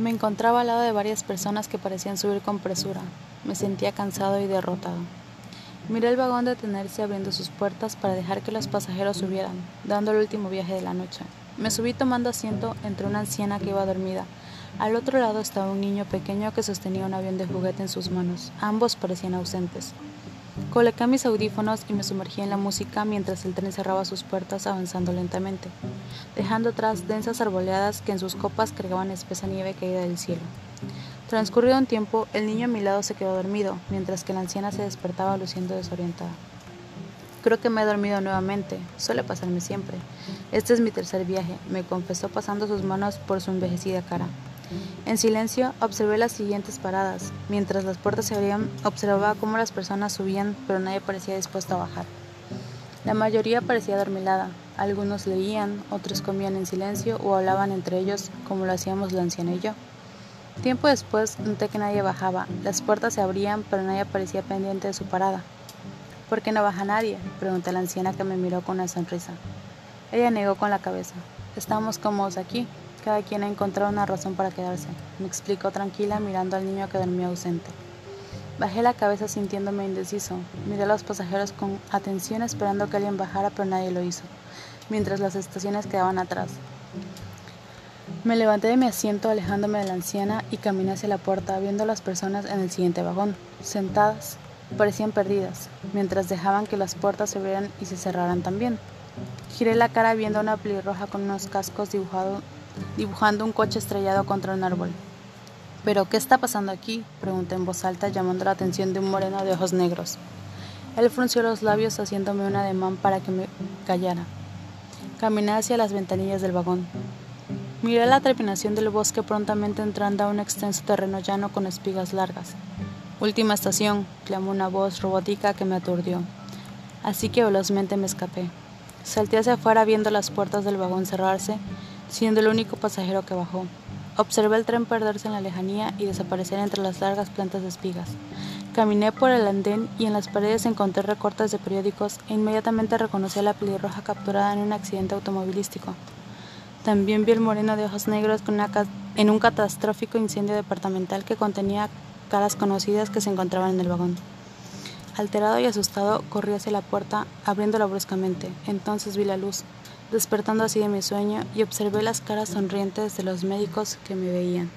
Me encontraba al lado de varias personas que parecían subir con presura. Me sentía cansado y derrotado. Miré el vagón detenerse abriendo sus puertas para dejar que los pasajeros subieran, dando el último viaje de la noche. Me subí tomando asiento entre una anciana que iba dormida. Al otro lado estaba un niño pequeño que sostenía un avión de juguete en sus manos. Ambos parecían ausentes. Coloqué mis audífonos y me sumergí en la música mientras el tren cerraba sus puertas avanzando lentamente, dejando atrás densas arboleadas que en sus copas cargaban espesa nieve caída del cielo. Transcurrido un tiempo, el niño a mi lado se quedó dormido, mientras que la anciana se despertaba luciendo desorientada. Creo que me he dormido nuevamente, suele pasarme siempre. Este es mi tercer viaje, me confesó pasando sus manos por su envejecida cara. En silencio observé las siguientes paradas. Mientras las puertas se abrían, observaba cómo las personas subían, pero nadie parecía dispuesto a bajar. La mayoría parecía dormilada. Algunos leían, otros comían en silencio o hablaban entre ellos, como lo hacíamos la anciana y yo. Tiempo después noté que nadie bajaba. Las puertas se abrían, pero nadie parecía pendiente de su parada. ¿Por qué no baja nadie? pregunté a la anciana que me miró con una sonrisa. Ella negó con la cabeza. Estamos cómodos aquí, cada quien ha encontrado una razón para quedarse, me explicó tranquila mirando al niño que dormía ausente. Bajé la cabeza sintiéndome indeciso. Miré a los pasajeros con atención esperando que alguien bajara, pero nadie lo hizo, mientras las estaciones quedaban atrás. Me levanté de mi asiento alejándome de la anciana y caminé hacia la puerta viendo a las personas en el siguiente vagón, sentadas, parecían perdidas, mientras dejaban que las puertas se abrieran y se cerraran también. Giré la cara viendo a una pelirroja con unos cascos dibujados dibujando un coche estrellado contra un árbol. ¿Pero qué está pasando aquí? pregunté en voz alta, llamando la atención de un moreno de ojos negros. Él frunció los labios haciéndome un ademán para que me callara. Caminé hacia las ventanillas del vagón. Miré la terminación del bosque prontamente entrando a un extenso terreno llano con espigas largas. Última estación, clamó una voz robótica que me aturdió. Así que velozmente me escapé. Salté hacia afuera viendo las puertas del vagón cerrarse siendo el único pasajero que bajó. Observé el tren perderse en la lejanía y desaparecer entre las largas plantas de espigas. Caminé por el andén y en las paredes encontré recortes de periódicos e inmediatamente reconocí a la pelirroja capturada en un accidente automovilístico. También vi el moreno de ojos negros en un catastrófico incendio departamental que contenía caras conocidas que se encontraban en el vagón. Alterado y asustado, corrí hacia la puerta, abriéndola bruscamente. Entonces vi la luz despertando así de mi sueño y observé las caras sonrientes de los médicos que me veían.